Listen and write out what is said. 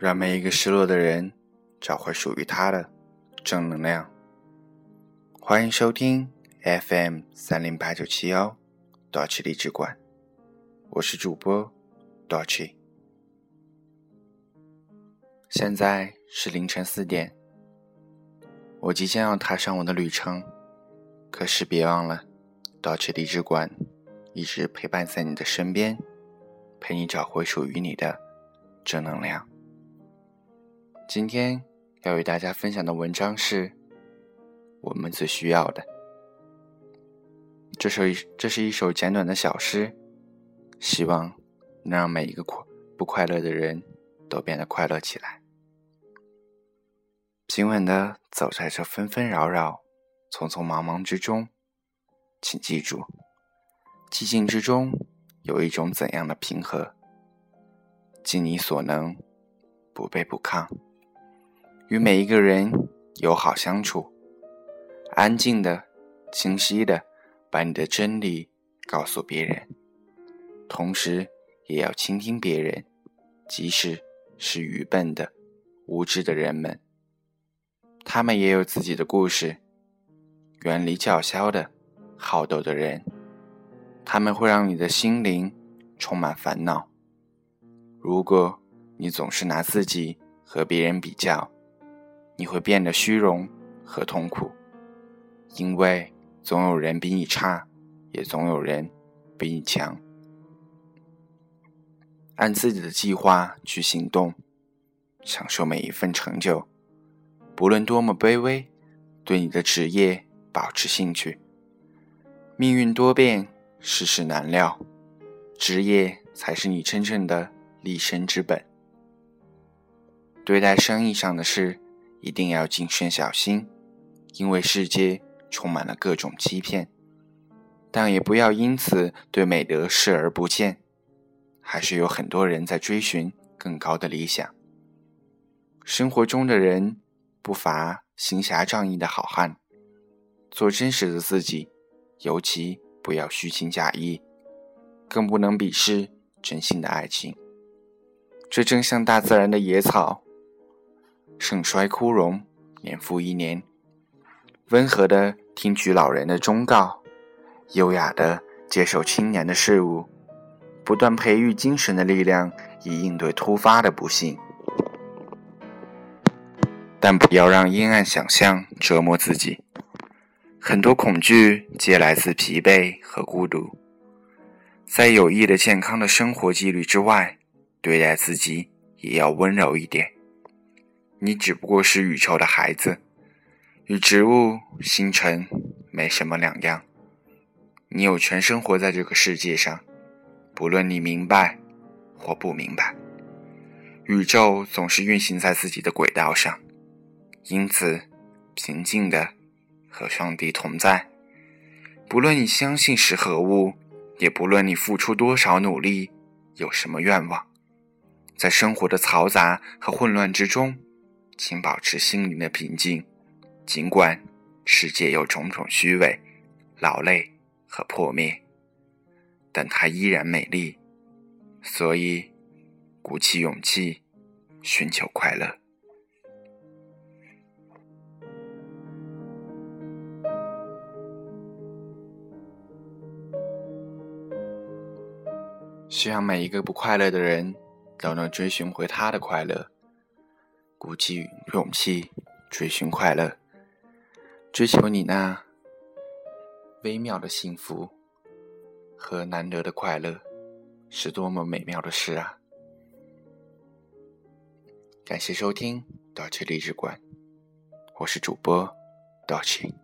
让每一个失落的人找回属于他的正能量。欢迎收听 FM 三零八九七幺多奇励志馆，我是主播多奇。现在是凌晨四点，我即将要踏上我的旅程，可是别忘了，多奇励志馆一直陪伴在你的身边，陪你找回属于你的正能量。今天要与大家分享的文章是我们最需要的。这首这是一首简短的小诗，希望能让每一个不快乐的人都变得快乐起来。平稳的走在这纷纷扰扰、匆匆忙忙之中，请记住，寂静之中有一种怎样的平和？尽你所能，不卑不亢。与每一个人友好相处，安静的、清晰的把你的真理告诉别人，同时也要倾听别人，即使是愚笨的、无知的人们，他们也有自己的故事。远离叫嚣的、好斗的人，他们会让你的心灵充满烦恼。如果你总是拿自己和别人比较，你会变得虚荣和痛苦，因为总有人比你差，也总有人比你强。按自己的计划去行动，享受每一份成就，不论多么卑微。对你的职业保持兴趣。命运多变，世事难料，职业才是你真正的立身之本。对待生意上的事。一定要谨慎小心，因为世界充满了各种欺骗。但也不要因此对美德视而不见，还是有很多人在追寻更高的理想。生活中的人不乏行侠仗义的好汉，做真实的自己，尤其不要虚情假意，更不能鄙视真心的爱情。这正像大自然的野草。盛衰枯荣，年复一年。温和的听取老人的忠告，优雅的接受青年的事物，不断培育精神的力量，以应对突发的不幸。但不要让阴暗想象折磨自己。很多恐惧皆来自疲惫和孤独。在有益的、健康的生活纪律之外，对待自己也要温柔一点。你只不过是宇宙的孩子，与植物、星辰没什么两样。你有权生活在这个世界上，不论你明白或不明白。宇宙总是运行在自己的轨道上，因此平静的和上帝同在。不论你相信是何物，也不论你付出多少努力，有什么愿望，在生活的嘈杂和混乱之中。请保持心灵的平静，尽管世界有种种虚伪、劳累和破灭，但它依然美丽。所以，鼓起勇气，寻求快乐。希望每一个不快乐的人都能追寻回他的快乐。鼓起勇气，追寻快乐，追求你那微妙的幸福和难得的快乐，是多么美妙的事啊！感谢收听 d o c h 励志馆，我是主播 d o c h